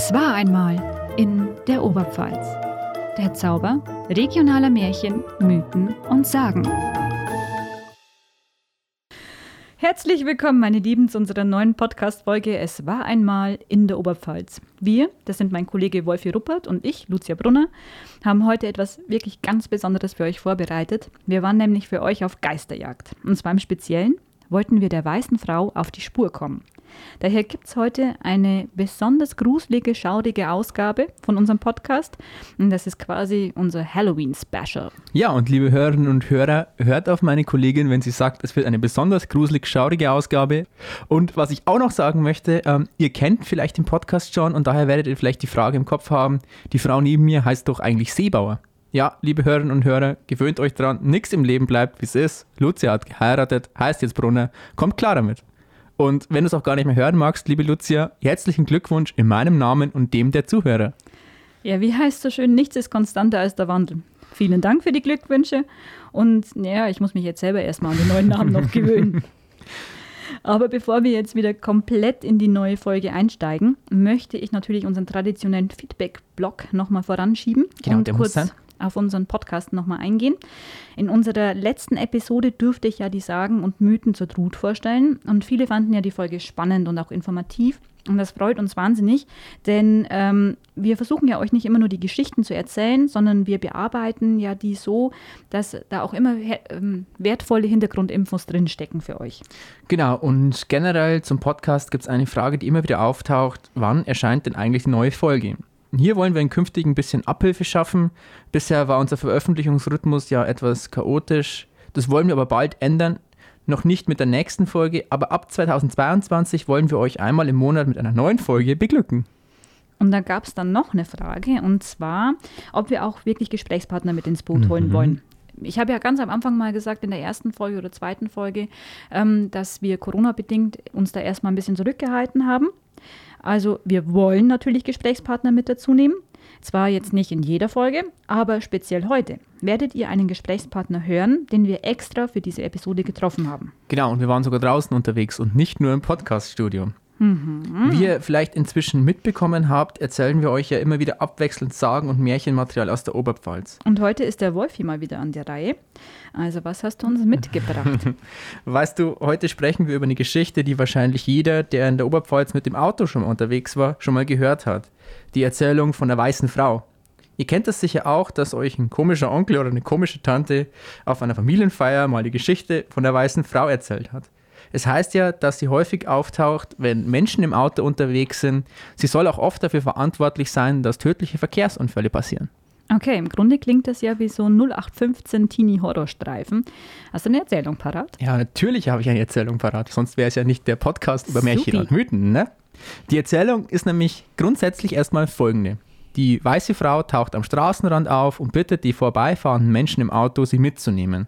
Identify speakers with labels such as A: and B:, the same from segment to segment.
A: Es war einmal in der Oberpfalz. Der Zauber regionaler Märchen, Mythen und Sagen. Herzlich willkommen, meine Lieben, zu unserer neuen Podcast-Folge Es war einmal in der Oberpfalz. Wir, das sind mein Kollege Wolfi Ruppert und ich, Lucia Brunner, haben heute etwas wirklich ganz Besonderes für euch vorbereitet. Wir waren nämlich für euch auf Geisterjagd. Und zwar im Speziellen wollten wir der weißen Frau auf die Spur kommen. Daher gibt es heute eine besonders gruselige, schaurige Ausgabe von unserem Podcast. Und das ist quasi unser Halloween-Special.
B: Ja, und liebe Hörerinnen und Hörer, hört auf meine Kollegin, wenn sie sagt, es wird eine besonders gruselig, schaurige Ausgabe. Und was ich auch noch sagen möchte, ähm, ihr kennt vielleicht den Podcast schon und daher werdet ihr vielleicht die Frage im Kopf haben, die Frau neben mir heißt doch eigentlich Seebauer. Ja, liebe Hörerinnen und Hörer, gewöhnt euch dran, nichts im Leben bleibt, wie es ist. Lucia hat geheiratet, heißt jetzt Brunner, kommt klar damit. Und wenn du es auch gar nicht mehr hören magst, liebe Lucia, herzlichen Glückwunsch in meinem Namen und dem der Zuhörer.
A: Ja, wie heißt so schön, nichts ist konstanter als der Wandel. Vielen Dank für die Glückwünsche und ja, ich muss mich jetzt selber erstmal an den neuen Namen noch gewöhnen. Aber bevor wir jetzt wieder komplett in die neue Folge einsteigen, möchte ich natürlich unseren traditionellen Feedback-Blog nochmal voranschieben
B: Genau,
A: und
B: der muss
A: kurz
B: sein.
A: Auf unseren Podcast nochmal eingehen. In unserer letzten Episode durfte ich ja die Sagen und Mythen zur Trut vorstellen und viele fanden ja die Folge spannend und auch informativ. Und das freut uns wahnsinnig, denn ähm, wir versuchen ja euch nicht immer nur die Geschichten zu erzählen, sondern wir bearbeiten ja die so, dass da auch immer ähm, wertvolle Hintergrundinfos drinstecken für euch.
B: Genau, und generell zum Podcast gibt es eine Frage, die immer wieder auftaucht. Wann erscheint denn eigentlich die neue Folge? Hier wollen wir in künftig ein bisschen Abhilfe schaffen. Bisher war unser Veröffentlichungsrhythmus ja etwas chaotisch. Das wollen wir aber bald ändern. Noch nicht mit der nächsten Folge, aber ab 2022 wollen wir euch einmal im Monat mit einer neuen Folge beglücken.
A: Und da gab es dann noch eine Frage, und zwar, ob wir auch wirklich Gesprächspartner mit ins Boot holen wollen. Ich habe ja ganz am Anfang mal gesagt, in der ersten Folge oder zweiten Folge, ähm, dass wir Corona-bedingt uns da erstmal ein bisschen zurückgehalten haben. Also wir wollen natürlich Gesprächspartner mit dazu nehmen. Zwar jetzt nicht in jeder Folge, aber speziell heute werdet ihr einen Gesprächspartner hören, den wir extra für diese Episode getroffen haben.
B: Genau, und wir waren sogar draußen unterwegs und nicht nur im Podcaststudio. Wie ihr vielleicht inzwischen mitbekommen habt, erzählen wir euch ja immer wieder abwechselnd Sagen und Märchenmaterial aus der Oberpfalz.
A: Und heute ist der Wolfi mal wieder an der Reihe. Also was hast du uns mitgebracht?
B: Weißt du, heute sprechen wir über eine Geschichte, die wahrscheinlich jeder, der in der Oberpfalz mit dem Auto schon unterwegs war, schon mal gehört hat. Die Erzählung von der weißen Frau. Ihr kennt das sicher auch, dass euch ein komischer Onkel oder eine komische Tante auf einer Familienfeier mal die Geschichte von der weißen Frau erzählt hat. Es heißt ja, dass sie häufig auftaucht, wenn Menschen im Auto unterwegs sind. Sie soll auch oft dafür verantwortlich sein, dass tödliche Verkehrsunfälle passieren.
A: Okay, im Grunde klingt das ja wie so ein 0815 Teenie-Horrorstreifen. Hast du eine Erzählung parat?
B: Ja, natürlich habe ich eine Erzählung parat, sonst wäre es ja nicht der Podcast über Märchen
A: Supi.
B: und Mythen, ne? Die Erzählung ist nämlich grundsätzlich erstmal folgende. Die weiße Frau taucht am Straßenrand auf und bittet die vorbeifahrenden Menschen im Auto, sie mitzunehmen.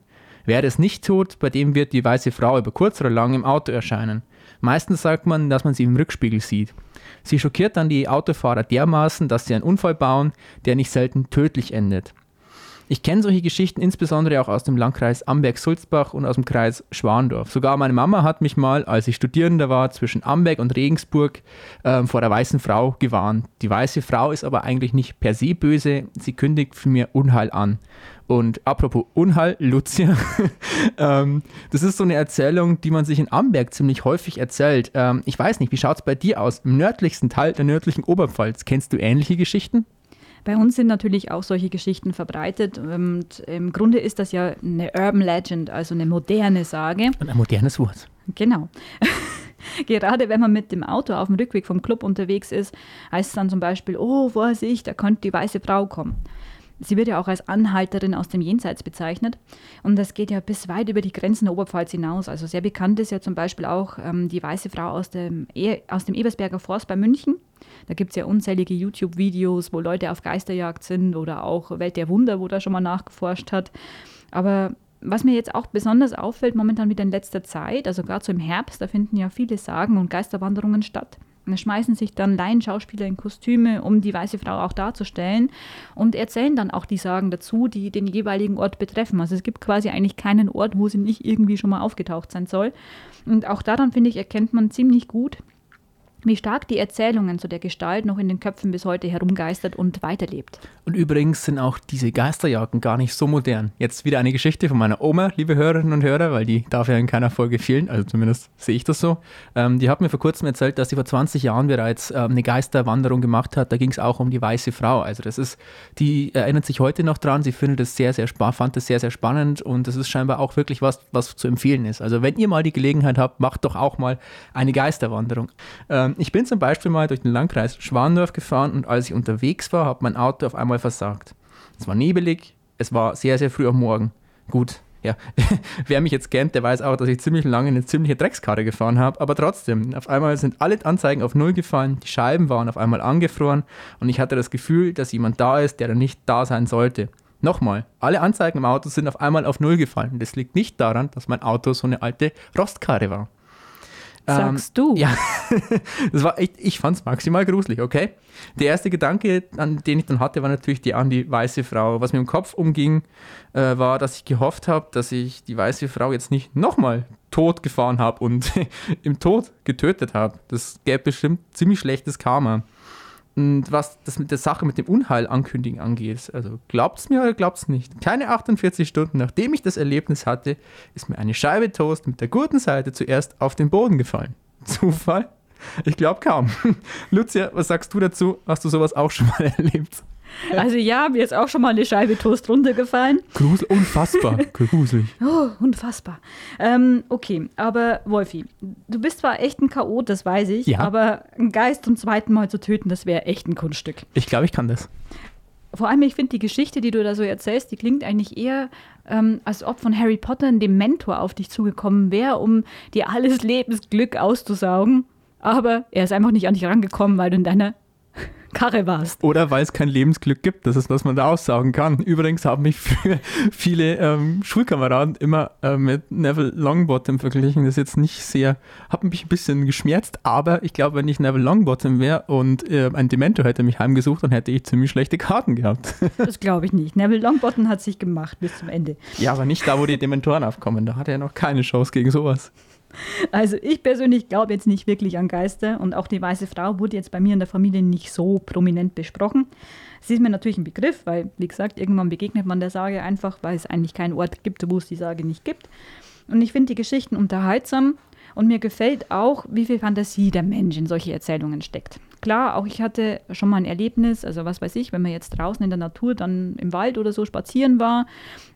B: Wer es nicht tut, bei dem wird die weiße Frau über kurz oder lang im Auto erscheinen. Meistens sagt man, dass man sie im Rückspiegel sieht. Sie schockiert dann die Autofahrer dermaßen, dass sie einen Unfall bauen, der nicht selten tödlich endet. Ich kenne solche Geschichten insbesondere auch aus dem Landkreis Amberg-Sulzbach und aus dem Kreis Schwandorf. Sogar meine Mama hat mich mal, als ich Studierender war, zwischen Amberg und Regensburg ähm, vor der weißen Frau gewarnt. Die weiße Frau ist aber eigentlich nicht per se böse, sie kündigt für mir Unheil an. Und apropos Unheil, Lucia, ähm, das ist so eine Erzählung, die man sich in Amberg ziemlich häufig erzählt. Ähm, ich weiß nicht, wie schaut es bei dir aus? Im nördlichsten Teil der nördlichen Oberpfalz, kennst du ähnliche Geschichten?
A: Bei uns sind natürlich auch solche Geschichten verbreitet. Und im Grunde ist das ja eine Urban Legend, also eine moderne Sage.
B: Und ein modernes Wort.
A: Genau. Gerade wenn man mit dem Auto auf dem Rückweg vom Club unterwegs ist, heißt es dann zum Beispiel, oh, Vorsicht, da könnte die weiße Frau kommen. Sie wird ja auch als Anhalterin aus dem Jenseits bezeichnet. Und das geht ja bis weit über die Grenzen der Oberpfalz hinaus. Also sehr bekannt ist ja zum Beispiel auch ähm, die weiße Frau aus dem, e aus dem Ebersberger Forst bei München. Da gibt es ja unzählige YouTube-Videos, wo Leute auf Geisterjagd sind oder auch Welt der Wunder, wo da schon mal nachgeforscht hat. Aber was mir jetzt auch besonders auffällt, momentan wieder in letzter Zeit, also gerade so im Herbst, da finden ja viele Sagen und Geisterwanderungen statt. Schmeißen sich dann Laienschauspieler in Kostüme, um die weiße Frau auch darzustellen und erzählen dann auch die Sagen dazu, die den jeweiligen Ort betreffen. Also es gibt quasi eigentlich keinen Ort, wo sie nicht irgendwie schon mal aufgetaucht sein soll. Und auch daran, finde ich, erkennt man ziemlich gut, wie stark die Erzählungen zu der Gestalt noch in den Köpfen bis heute herumgeistert und weiterlebt.
B: Und übrigens sind auch diese Geisterjagden gar nicht so modern. Jetzt wieder eine Geschichte von meiner Oma, liebe Hörerinnen und Hörer, weil die darf ja in keiner Folge fehlen, also zumindest sehe ich das so. Ähm, die hat mir vor kurzem erzählt, dass sie vor 20 Jahren bereits ähm, eine Geisterwanderung gemacht hat. Da ging es auch um die weiße Frau. Also das ist, die erinnert sich heute noch dran. Sie findet es sehr, sehr spannend, fand es sehr, sehr spannend und das ist scheinbar auch wirklich was, was zu empfehlen ist. Also wenn ihr mal die Gelegenheit habt, macht doch auch mal eine Geisterwanderung. Ähm, ich bin zum Beispiel mal durch den Landkreis Schwandorf gefahren und als ich unterwegs war, hat mein Auto auf einmal versagt. Es war nebelig, es war sehr, sehr früh am Morgen. Gut, ja, wer mich jetzt kennt, der weiß auch, dass ich ziemlich lange eine ziemliche Dreckskarre gefahren habe. Aber trotzdem, auf einmal sind alle Anzeigen auf Null gefallen, die Scheiben waren auf einmal angefroren und ich hatte das Gefühl, dass jemand da ist, der da nicht da sein sollte. Nochmal, alle Anzeigen im Auto sind auf einmal auf Null gefallen. Das liegt nicht daran, dass mein Auto so eine alte Rostkarre war.
A: Sagst ähm, du?
B: Ja, das war echt, ich fand es maximal gruselig, okay? Der erste Gedanke, an den ich dann hatte, war natürlich die an die weiße Frau. Was mir im Kopf umging, äh, war, dass ich gehofft habe, dass ich die weiße Frau jetzt nicht nochmal tot gefahren habe und im Tod getötet habe. Das gäbe bestimmt ziemlich schlechtes Karma. Und was das mit der Sache mit dem Unheil ankündigen angeht, also glaubt es mir oder glaubt es nicht, keine 48 Stunden nachdem ich das Erlebnis hatte, ist mir eine Scheibe Toast mit der guten Seite zuerst auf den Boden gefallen. Zufall? Ich glaube kaum. Lucia, was sagst du dazu? Hast du sowas auch schon mal erlebt?
A: Also ja, mir ist auch schon mal eine Scheibe Toast runtergefallen.
B: Grusel, unfassbar, gruselig.
A: Oh, unfassbar. Ähm, okay, aber Wolfi, du bist zwar echt ein Chaot, das weiß ich, ja. aber einen Geist zum zweiten Mal zu töten, das wäre echt ein Kunststück.
B: Ich glaube, ich kann das.
A: Vor allem, ich finde die Geschichte, die du da so erzählst, die klingt eigentlich eher, ähm, als ob von Harry Potter ein Dementor auf dich zugekommen wäre, um dir alles Lebensglück auszusaugen. Aber er ist einfach nicht an dich rangekommen, weil du in deiner Karre warst.
B: Oder weil es kein Lebensglück gibt. Das ist, was man da aussagen kann. Übrigens haben mich viele ähm, Schulkameraden immer äh, mit Neville Longbottom verglichen. Das ist jetzt nicht sehr, hat mich ein bisschen geschmerzt, aber ich glaube, wenn ich Neville Longbottom wäre und äh, ein Dementor hätte mich heimgesucht, dann hätte ich ziemlich schlechte Karten gehabt.
A: das glaube ich nicht. Neville Longbottom hat sich gemacht bis zum Ende.
B: Ja, aber nicht da, wo die Dementoren aufkommen. Da hat er noch keine Chance gegen sowas.
A: Also ich persönlich glaube jetzt nicht wirklich an Geister und auch die weiße Frau wurde jetzt bei mir in der Familie nicht so prominent besprochen. Sie ist mir natürlich ein Begriff, weil, wie gesagt, irgendwann begegnet man der Sage einfach, weil es eigentlich keinen Ort gibt, wo es die Sage nicht gibt. Und ich finde die Geschichten unterhaltsam und mir gefällt auch, wie viel Fantasie der Mensch in solche Erzählungen steckt. Klar, auch ich hatte schon mal ein Erlebnis, also was weiß ich, wenn man jetzt draußen in der Natur dann im Wald oder so spazieren war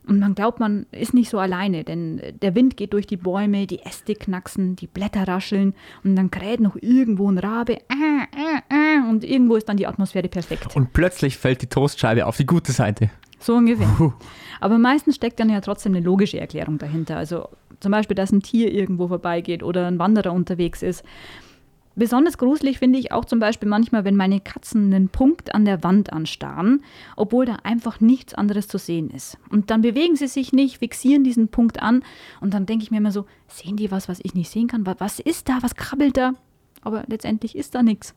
A: und man glaubt, man ist nicht so alleine, denn der Wind geht durch die Bäume, die Äste knacksen, die Blätter rascheln und dann kräht noch irgendwo ein Rabe äh, äh, äh, und irgendwo ist dann die Atmosphäre perfekt.
B: Und plötzlich fällt die Toastscheibe auf die gute Seite.
A: So ungefähr. Aber meistens steckt dann ja trotzdem eine logische Erklärung dahinter. Also zum Beispiel, dass ein Tier irgendwo vorbeigeht oder ein Wanderer unterwegs ist. Besonders gruselig finde ich auch zum Beispiel manchmal, wenn meine Katzen einen Punkt an der Wand anstarren, obwohl da einfach nichts anderes zu sehen ist. Und dann bewegen sie sich nicht, fixieren diesen Punkt an und dann denke ich mir immer so, sehen die was, was ich nicht sehen kann? Was ist da? Was krabbelt da? Aber letztendlich ist da nichts.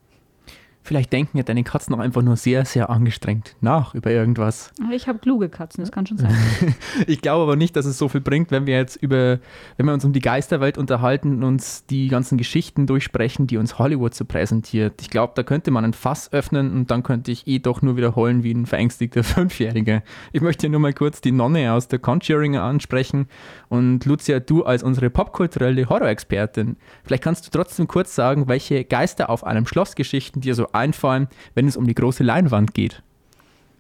B: Vielleicht denken ja deine Katzen auch einfach nur sehr, sehr angestrengt nach über irgendwas.
A: Ich habe kluge Katzen, das kann schon sein.
B: ich glaube aber nicht, dass es so viel bringt, wenn wir jetzt über, wenn wir uns um die Geisterwelt unterhalten und uns die ganzen Geschichten durchsprechen, die uns Hollywood so präsentiert. Ich glaube, da könnte man ein Fass öffnen und dann könnte ich eh doch nur wiederholen wie ein verängstigter Fünfjähriger. Ich möchte hier nur mal kurz die Nonne aus der Conjuring ansprechen und Lucia, du als unsere popkulturelle Horror-Expertin, vielleicht kannst du trotzdem kurz sagen, welche Geister auf einem Schlossgeschichten dir so einfallen, wenn es um die große Leinwand geht?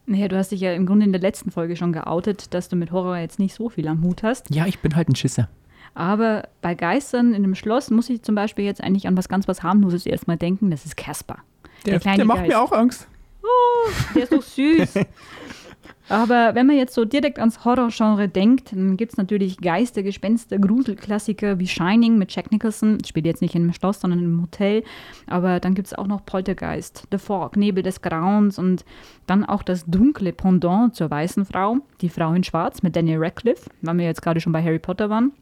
A: Naja, du hast dich ja im Grunde in der letzten Folge schon geoutet, dass du mit Horror jetzt nicht so viel am Hut hast.
B: Ja, ich bin halt ein Schisser.
A: Aber bei Geistern in einem Schloss muss ich zum Beispiel jetzt eigentlich an was ganz was harmloses erstmal denken. Das ist Casper.
B: Der, der, der macht Geist. mir auch Angst.
A: Oh, der ist doch süß. Aber wenn man jetzt so direkt ans Horrorgenre denkt, dann gibt es natürlich Geister, Gespenster, Gruselklassiker wie Shining mit Jack Nicholson. Spielt jetzt nicht in einem Schloss, sondern im Hotel. Aber dann gibt es auch noch Poltergeist, The Fog, Nebel des Grauens und dann auch das dunkle Pendant zur weißen Frau, die Frau in Schwarz mit Daniel Radcliffe, weil wir jetzt gerade schon bei Harry Potter waren.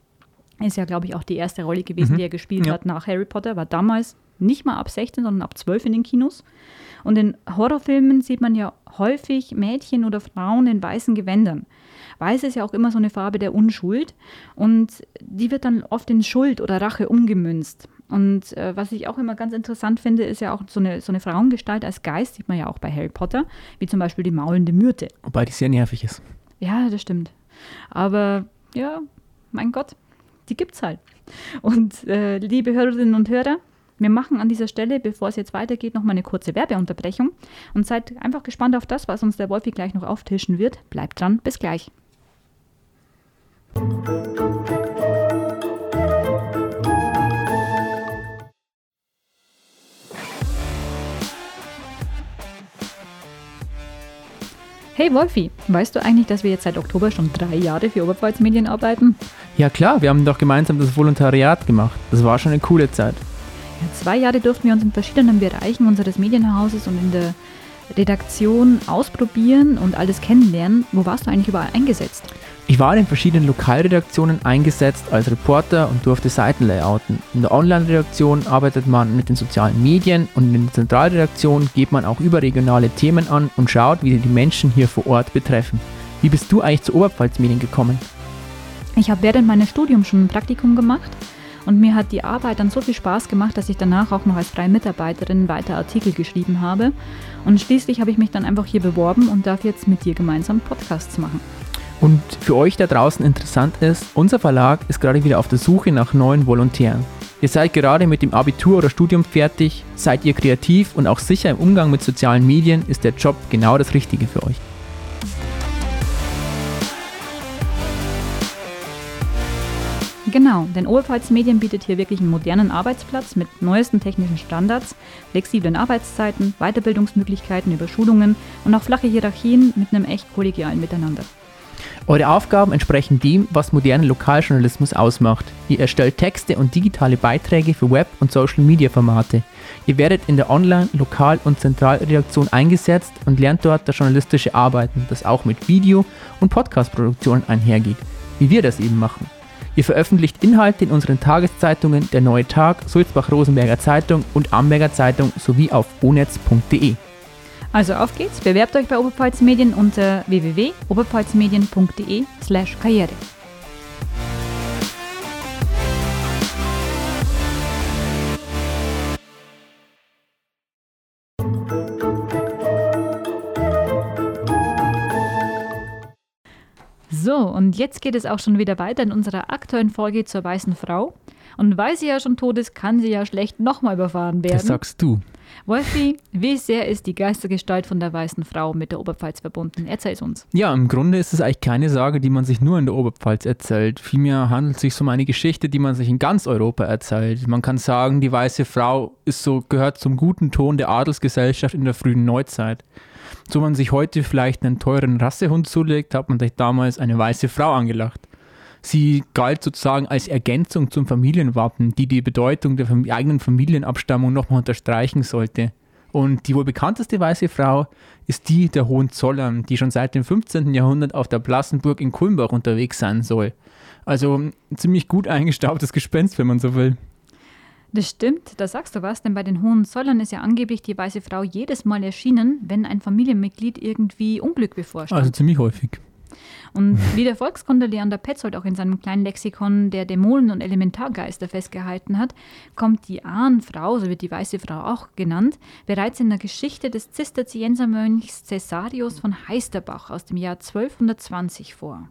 A: Ist ja, glaube ich, auch die erste Rolle gewesen, mhm. die er gespielt ja. hat nach Harry Potter. War damals nicht mal ab 16, sondern ab 12 in den Kinos. Und in Horrorfilmen sieht man ja häufig Mädchen oder Frauen in weißen Gewändern. Weiß ist ja auch immer so eine Farbe der Unschuld und die wird dann oft in Schuld oder Rache umgemünzt. Und äh, was ich auch immer ganz interessant finde, ist ja auch so eine, so eine Frauengestalt als Geist, sieht man ja auch bei Harry Potter, wie zum Beispiel die maulende Myrte.
B: Wobei die sehr nervig ist.
A: Ja, das stimmt. Aber ja, mein Gott, die gibt's halt. Und äh, liebe Hörerinnen und Hörer, wir machen an dieser Stelle, bevor es jetzt weitergeht, noch mal eine kurze Werbeunterbrechung und seid einfach gespannt auf das, was uns der Wolfi gleich noch auftischen wird. Bleibt dran, bis gleich. Hey Wolfi, weißt du eigentlich, dass wir jetzt seit Oktober schon drei Jahre für Oberpfalz Medien arbeiten?
B: Ja klar, wir haben doch gemeinsam das Volontariat gemacht. Das war schon eine coole Zeit.
A: Zwei Jahre durften wir uns in verschiedenen Bereichen unseres Medienhauses und in der Redaktion ausprobieren und alles kennenlernen. Wo warst du eigentlich überall eingesetzt?
B: Ich war in verschiedenen Lokalredaktionen eingesetzt als Reporter und durfte Seiten layouten. In der Online-Redaktion arbeitet man mit den sozialen Medien und in der Zentralredaktion geht man auch überregionale Themen an und schaut, wie die Menschen hier vor Ort betreffen. Wie bist du eigentlich zu Oberpfalz Medien gekommen?
A: Ich habe während meines Studiums schon ein Praktikum gemacht und mir hat die Arbeit dann so viel Spaß gemacht, dass ich danach auch noch als freie Mitarbeiterin weiter Artikel geschrieben habe. Und schließlich habe ich mich dann einfach hier beworben und darf jetzt mit dir gemeinsam Podcasts machen.
B: Und für euch da draußen interessant ist, unser Verlag ist gerade wieder auf der Suche nach neuen Volontären. Ihr seid gerade mit dem Abitur oder Studium fertig, seid ihr kreativ und auch sicher im Umgang mit sozialen Medien, ist der Job genau das Richtige für euch.
A: Genau, denn Oberpfalz Medien bietet hier wirklich einen modernen Arbeitsplatz mit neuesten technischen Standards, flexiblen Arbeitszeiten, Weiterbildungsmöglichkeiten über Schulungen und auch flache Hierarchien mit einem echt kollegialen Miteinander.
B: Eure Aufgaben entsprechen dem, was modernen Lokaljournalismus ausmacht. Ihr erstellt Texte und digitale Beiträge für Web- und Social-Media-Formate. Ihr werdet in der Online-, Lokal- und Zentralredaktion eingesetzt und lernt dort das journalistische Arbeiten, das auch mit Video- und Podcast-Produktionen einhergeht, wie wir das eben machen. Ihr veröffentlicht Inhalte in unseren Tageszeitungen Der Neue Tag, Sulzbach-Rosenberger Zeitung und Amberger Zeitung sowie auf onetz.de.
A: Also auf geht's, bewerbt euch bei Oberpfalz Medien unter www.oberpfalzmedien.de So, und jetzt geht es auch schon wieder weiter in unserer aktuellen Folge zur Weißen Frau. Und weil sie ja schon tot ist, kann sie ja schlecht nochmal überfahren werden.
B: Das sagst du.
A: Wolfi, wie sehr ist die Geistergestalt von der weißen Frau mit der Oberpfalz verbunden? Erzähl es uns.
B: Ja, im Grunde ist es eigentlich keine Sage, die man sich nur in der Oberpfalz erzählt. Vielmehr handelt es sich um eine Geschichte, die man sich in ganz Europa erzählt. Man kann sagen, die weiße Frau ist so, gehört zum guten Ton der Adelsgesellschaft in der frühen Neuzeit. So man sich heute vielleicht einen teuren Rassehund zulegt, hat man sich damals eine weiße Frau angelacht. Sie galt sozusagen als Ergänzung zum Familienwappen, die die Bedeutung der eigenen Familienabstammung nochmal unterstreichen sollte. Und die wohl bekannteste weiße Frau ist die der Hohenzollern, die schon seit dem 15. Jahrhundert auf der Blassenburg in Kulmbach unterwegs sein soll. Also ein ziemlich gut eingestaubtes Gespenst, wenn man so will.
A: Das stimmt, da sagst du was, denn bei den Hohenzollern ist ja angeblich die weiße Frau jedes Mal erschienen, wenn ein Familienmitglied irgendwie Unglück bevorstand.
B: Also ziemlich häufig.
A: Und wie der Volkskunde Leander Petzold auch in seinem kleinen Lexikon der Dämonen und Elementargeister festgehalten hat, kommt die Ahnfrau, so wird die weiße Frau auch genannt, bereits in der Geschichte des Zisterziensermönchs Cäsarius von Heisterbach aus dem Jahr 1220 vor.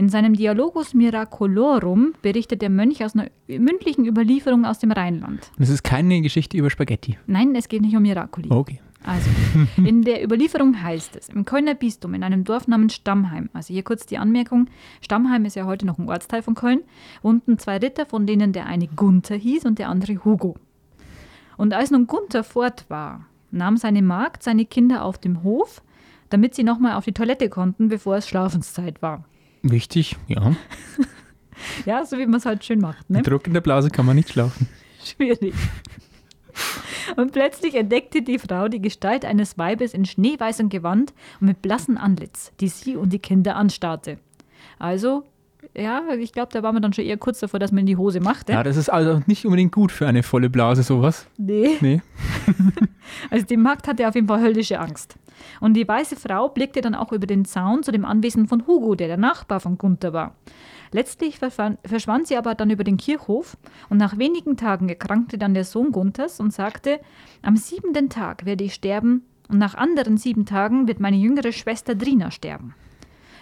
A: In seinem Dialogus Miracolorum berichtet der Mönch aus einer mündlichen Überlieferung aus dem Rheinland.
B: Das ist keine Geschichte über Spaghetti.
A: Nein, es geht nicht um Miracoli.
B: Okay.
A: Also, in der Überlieferung heißt es, im Kölner Bistum, in einem Dorf namens Stammheim, also hier kurz die Anmerkung, Stammheim ist ja heute noch ein Ortsteil von Köln, wohnten zwei Ritter, von denen der eine Gunther hieß und der andere Hugo. Und als nun Gunther fort war, nahm seine Magd seine Kinder auf dem Hof, damit sie nochmal auf die Toilette konnten, bevor es Schlafenszeit war.
B: Wichtig, ja.
A: ja, so wie man es halt schön macht. Ne?
B: Mit Druck in der Blase kann man nicht schlafen.
A: Schwierig. Und plötzlich entdeckte die Frau die Gestalt eines Weibes in schneeweißem Gewand und mit blassem Antlitz, die sie und die Kinder anstarrte. Also, ja, ich glaube, da waren wir dann schon eher kurz davor, dass man in die Hose machte.
B: Ja, das ist also nicht unbedingt gut für eine volle Blase, sowas.
A: Nee.
B: Nee.
A: also die Magd hatte auf jeden Fall höllische Angst. Und die weiße Frau blickte dann auch über den Zaun zu dem Anwesen von Hugo, der der Nachbar von Gunther war. Letztlich verschwand sie aber dann über den Kirchhof und nach wenigen Tagen erkrankte dann der Sohn Gunthers und sagte, am siebenten Tag werde ich sterben und nach anderen sieben Tagen wird meine jüngere Schwester Drina sterben.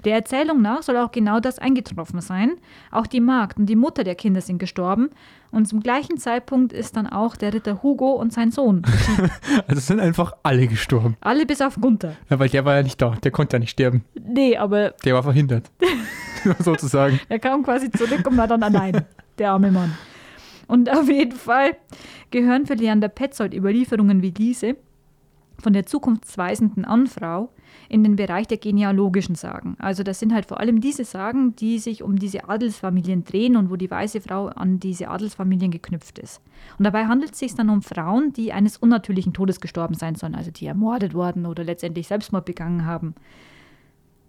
A: Der Erzählung nach soll auch genau das eingetroffen sein. Auch die Magd und die Mutter der Kinder sind gestorben. Und zum gleichen Zeitpunkt ist dann auch der Ritter Hugo und sein Sohn.
B: also sind einfach alle gestorben.
A: Alle bis auf Gunther.
B: Ja, weil der war ja nicht da. Der konnte ja nicht sterben.
A: Nee, aber.
B: Der war verhindert. sozusagen.
A: Er kam quasi zurück und war dann allein. Der arme Mann. Und auf jeden Fall gehören für Leander Petzold Überlieferungen wie diese von der zukunftsweisenden Anfrau in den Bereich der genealogischen Sagen. Also das sind halt vor allem diese Sagen, die sich um diese Adelsfamilien drehen und wo die weiße Frau an diese Adelsfamilien geknüpft ist. Und dabei handelt es sich dann um Frauen, die eines unnatürlichen Todes gestorben sein sollen, also die ermordet worden oder letztendlich Selbstmord begangen haben.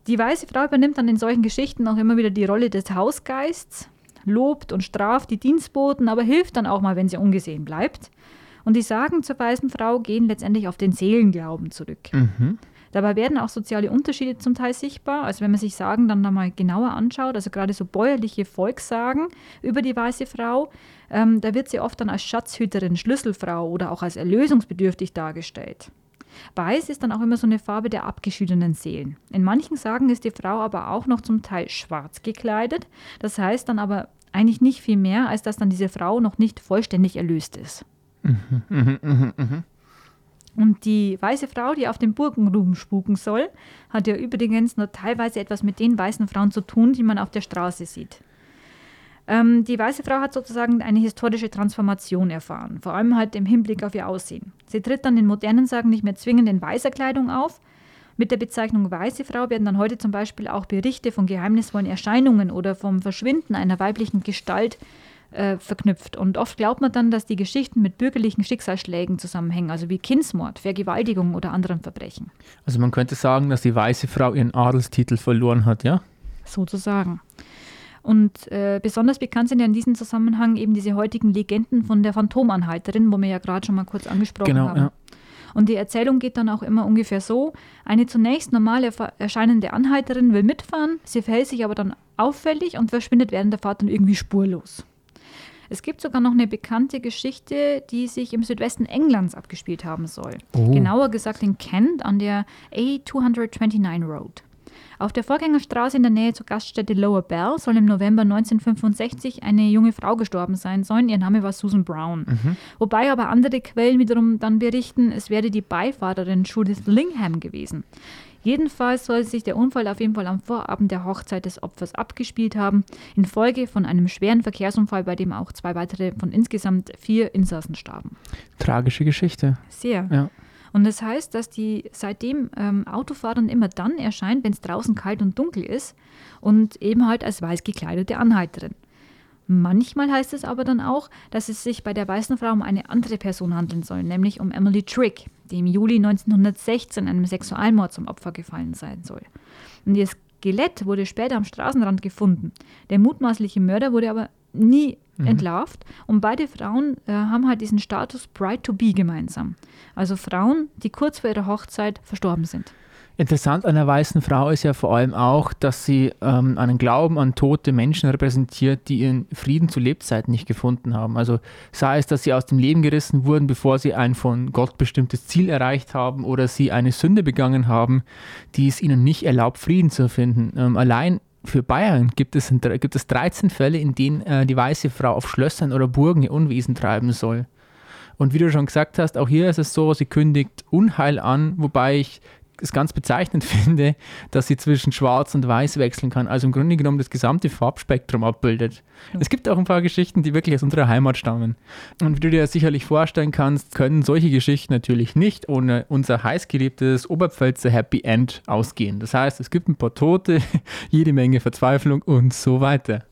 A: Die weiße Frau übernimmt dann in solchen Geschichten auch immer wieder die Rolle des Hausgeists, lobt und straft die Dienstboten, aber hilft dann auch mal, wenn sie ungesehen bleibt. Und die Sagen zur weißen Frau gehen letztendlich auf den Seelenglauben zurück. Mhm. Dabei werden auch soziale Unterschiede zum Teil sichtbar. Also wenn man sich Sagen dann mal genauer anschaut, also gerade so bäuerliche Volkssagen über die weiße Frau, ähm, da wird sie oft dann als Schatzhüterin, Schlüsselfrau oder auch als erlösungsbedürftig dargestellt. Weiß ist dann auch immer so eine Farbe der abgeschiedenen Seelen. In manchen Sagen ist die Frau aber auch noch zum Teil schwarz gekleidet. Das heißt dann aber eigentlich nicht viel mehr, als dass dann diese Frau noch nicht vollständig erlöst ist. Mhm, mh, mh, mh. Und die weiße Frau, die auf dem Burgenruhm spuken soll, hat ja übrigens nur teilweise etwas mit den weißen Frauen zu tun, die man auf der Straße sieht. Ähm, die weiße Frau hat sozusagen eine historische Transformation erfahren, vor allem halt im Hinblick auf ihr Aussehen. Sie tritt dann in modernen Sagen nicht mehr zwingend in weißer Kleidung auf. Mit der Bezeichnung weiße Frau werden dann heute zum Beispiel auch Berichte von geheimnisvollen Erscheinungen oder vom Verschwinden einer weiblichen Gestalt äh, verknüpft. Und oft glaubt man dann, dass die Geschichten mit bürgerlichen Schicksalsschlägen zusammenhängen, also wie Kindsmord, Vergewaltigung oder anderen Verbrechen.
B: Also man könnte sagen, dass die weiße Frau ihren Adelstitel verloren hat, ja?
A: Sozusagen. Und äh, besonders bekannt sind ja in diesem Zusammenhang eben diese heutigen Legenden von der Phantomanhalterin, wo wir ja gerade schon mal kurz angesprochen genau, haben. Ja. Und die Erzählung geht dann auch immer ungefähr so: Eine zunächst normal erscheinende Anhalterin will mitfahren, sie verhält sich aber dann auffällig und verschwindet während der Fahrt dann irgendwie spurlos. Es gibt sogar noch eine bekannte Geschichte, die sich im Südwesten Englands abgespielt haben soll. Oh. Genauer gesagt in Kent an der A229 Road. Auf der Vorgängerstraße in der Nähe zur Gaststätte Lower Bell soll im November 1965 eine junge Frau gestorben sein sollen. Ihr Name war Susan Brown. Mhm. Wobei aber andere Quellen wiederum dann berichten, es wäre die Beifahrerin Judith Lingham gewesen. Jedenfalls soll sich der Unfall auf jeden Fall am Vorabend der Hochzeit des Opfers abgespielt haben, infolge von einem schweren Verkehrsunfall, bei dem auch zwei weitere von insgesamt vier Insassen starben.
B: Tragische Geschichte.
A: Sehr. Ja. Und das heißt, dass die seitdem ähm, Autofahrern immer dann erscheint, wenn es draußen kalt und dunkel ist und eben halt als weiß gekleidete Anhalterin. Manchmal heißt es aber dann auch, dass es sich bei der weißen Frau um eine andere Person handeln soll, nämlich um Emily Trick, die im Juli 1916 einem Sexualmord zum Opfer gefallen sein soll. Und ihr Skelett wurde später am Straßenrand gefunden. Der mutmaßliche Mörder wurde aber nie mhm. entlarvt und beide Frauen äh, haben halt diesen Status Bride to Be gemeinsam. Also Frauen, die kurz vor ihrer Hochzeit verstorben sind.
B: Interessant an der weißen Frau ist ja vor allem auch, dass sie ähm, einen Glauben an tote Menschen repräsentiert, die ihren Frieden zu Lebzeiten nicht gefunden haben. Also sei es, dass sie aus dem Leben gerissen wurden, bevor sie ein von Gott bestimmtes Ziel erreicht haben oder sie eine Sünde begangen haben, die es ihnen nicht erlaubt, Frieden zu finden. Ähm, allein für Bayern gibt es, gibt es 13 Fälle, in denen äh, die weiße Frau auf Schlössern oder Burgen ihr Unwesen treiben soll. Und wie du schon gesagt hast, auch hier ist es so, sie kündigt Unheil an, wobei ich es ganz bezeichnend finde, dass sie zwischen Schwarz und Weiß wechseln kann. Also im Grunde genommen das gesamte Farbspektrum abbildet. Ja. Es gibt auch ein paar Geschichten, die wirklich aus unserer Heimat stammen. Und wie du dir sicherlich vorstellen kannst, können solche Geschichten natürlich nicht ohne unser heißgeliebtes Oberpfälzer Happy End ausgehen. Das heißt, es gibt ein paar Tote, jede Menge Verzweiflung und so weiter.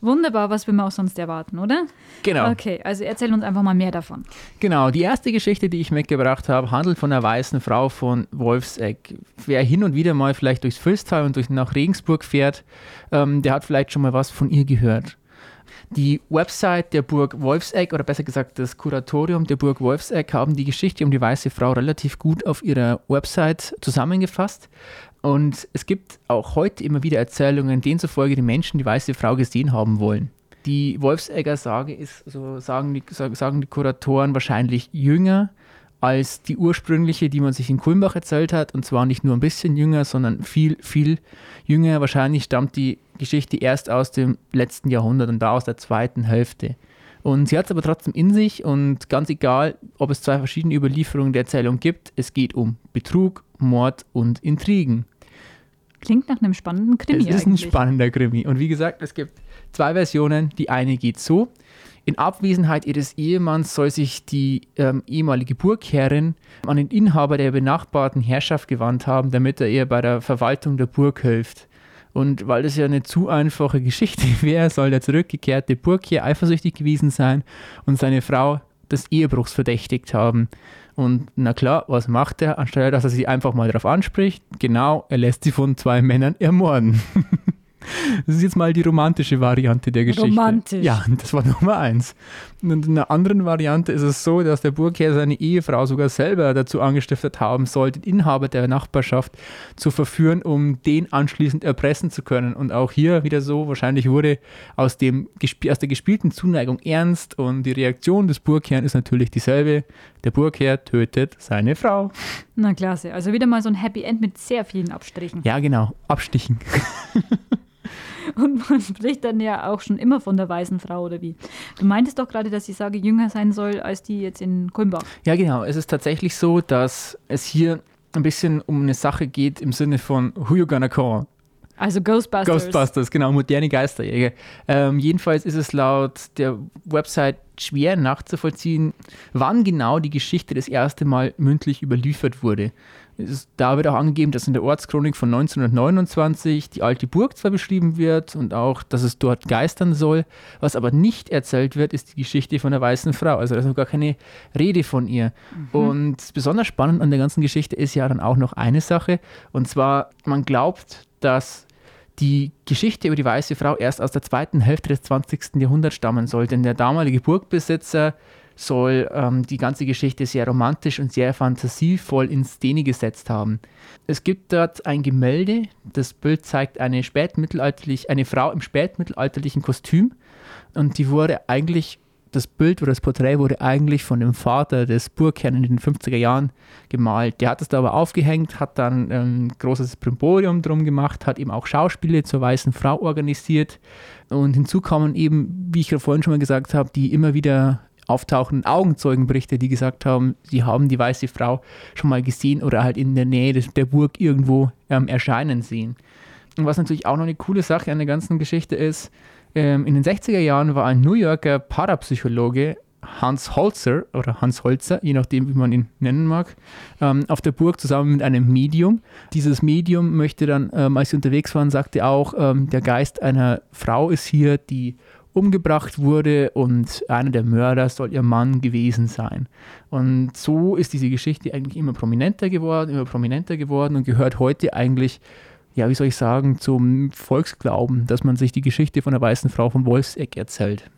A: Wunderbar, was will man auch sonst erwarten, oder?
B: Genau.
A: Okay, also erzähl uns einfach mal mehr davon.
B: Genau, die erste Geschichte, die ich mitgebracht habe, handelt von einer weißen Frau von Wolfsegg. Wer hin und wieder mal vielleicht durchs Füllstal und durch nach Regensburg fährt, ähm, der hat vielleicht schon mal was von ihr gehört. Die Website der Burg Wolfsegg, oder besser gesagt das Kuratorium der Burg Wolfsegg, haben die Geschichte um die weiße Frau relativ gut auf ihrer Website zusammengefasst. Und es gibt auch heute immer wieder Erzählungen, denen zufolge die Menschen die weiße Frau gesehen haben wollen. Die Wolfsegger Sage ist, so sagen die, sagen die Kuratoren, wahrscheinlich jünger als die ursprüngliche, die man sich in Kulmbach erzählt hat. Und zwar nicht nur ein bisschen jünger, sondern viel, viel jünger. Wahrscheinlich stammt die Geschichte erst aus dem letzten Jahrhundert und da aus der zweiten Hälfte. Und sie hat es aber trotzdem in sich und ganz egal, ob es zwei verschiedene Überlieferungen der Erzählung gibt, es geht um Betrug, Mord und Intrigen.
A: Klingt nach einem spannenden Krimi.
B: Es ist eigentlich. ein spannender Krimi. Und wie gesagt, es gibt zwei Versionen. Die eine geht so. In Abwesenheit ihres Ehemanns soll sich die ähm, ehemalige Burgherrin an den Inhaber der benachbarten Herrschaft gewandt haben, damit er ihr bei der Verwaltung der Burg hilft. Und weil das ja eine zu einfache Geschichte wäre, soll der zurückgekehrte Burgherr eifersüchtig gewesen sein und seine Frau des Ehebruchs verdächtigt haben. Und na klar, was macht er, anstelle dass er sie einfach mal darauf anspricht? Genau, er lässt sie von zwei Männern ermorden. Das ist jetzt mal die romantische Variante der Geschichte.
A: Romantisch.
B: Ja, das war Nummer eins. Und in einer anderen Variante ist es so, dass der Burgherr seine Ehefrau sogar selber dazu angestiftet haben soll, den Inhaber der Nachbarschaft zu verführen, um den anschließend erpressen zu können. Und auch hier wieder so, wahrscheinlich wurde aus, dem, aus der gespielten Zuneigung ernst und die Reaktion des Burgherrn ist natürlich dieselbe. Der Burgherr tötet seine Frau.
A: Na klasse, also wieder mal so ein Happy End mit sehr vielen Abstrichen.
B: Ja, genau, Abstichen.
A: Und man spricht dann ja auch schon immer von der weißen Frau, oder wie? Du meintest doch gerade, dass die Sage jünger sein soll als die jetzt in Kulmbach.
B: Ja, genau. Es ist tatsächlich so, dass es hier ein bisschen um eine Sache geht im Sinne von Who you gonna call?
A: Also Ghostbusters.
B: Ghostbusters, genau, moderne Geisterjäger. Ähm, jedenfalls ist es laut der Website schwer nachzuvollziehen, wann genau die Geschichte das erste Mal mündlich überliefert wurde. Ist, da wird auch angegeben, dass in der Ortschronik von 1929 die alte Burg zwar beschrieben wird und auch, dass es dort geistern soll. Was aber nicht erzählt wird, ist die Geschichte von der weißen Frau. Also da ist noch gar keine Rede von ihr. Mhm. Und besonders spannend an der ganzen Geschichte ist ja dann auch noch eine Sache. Und zwar, man glaubt, dass die Geschichte über die weiße Frau erst aus der zweiten Hälfte des 20. Jahrhunderts stammen soll. Denn der damalige Burgbesitzer soll ähm, die ganze Geschichte sehr romantisch und sehr fantasievoll in Szene gesetzt haben. Es gibt dort ein Gemälde, das Bild zeigt eine, spätmittelalterlich, eine Frau im spätmittelalterlichen Kostüm und die wurde eigentlich, das Bild oder das Porträt wurde eigentlich von dem Vater des Burgherrn in den 50er Jahren gemalt. Der hat es da aber aufgehängt, hat dann ein großes Primborium drum gemacht, hat eben auch Schauspiele zur weißen Frau organisiert und hinzu kommen eben, wie ich ja vorhin schon mal gesagt habe, die immer wieder auftauchenden Augenzeugenberichte, die gesagt haben, sie haben die weiße Frau schon mal gesehen oder halt in der Nähe des, der Burg irgendwo ähm, erscheinen sehen. Und was natürlich auch noch eine coole Sache an der ganzen Geschichte ist, ähm, in den 60er Jahren war ein New Yorker Parapsychologe Hans Holzer oder Hans Holzer, je nachdem, wie man ihn nennen mag, ähm, auf der Burg zusammen mit einem Medium. Dieses Medium möchte dann, ähm, als sie unterwegs waren, sagte auch, ähm, der Geist einer Frau ist hier, die umgebracht wurde und einer der Mörder soll ihr Mann gewesen sein. Und so ist diese Geschichte eigentlich immer prominenter geworden, immer prominenter geworden und gehört heute eigentlich, ja, wie soll ich sagen, zum Volksglauben, dass man sich die Geschichte von der weißen Frau von Wolfseck erzählt.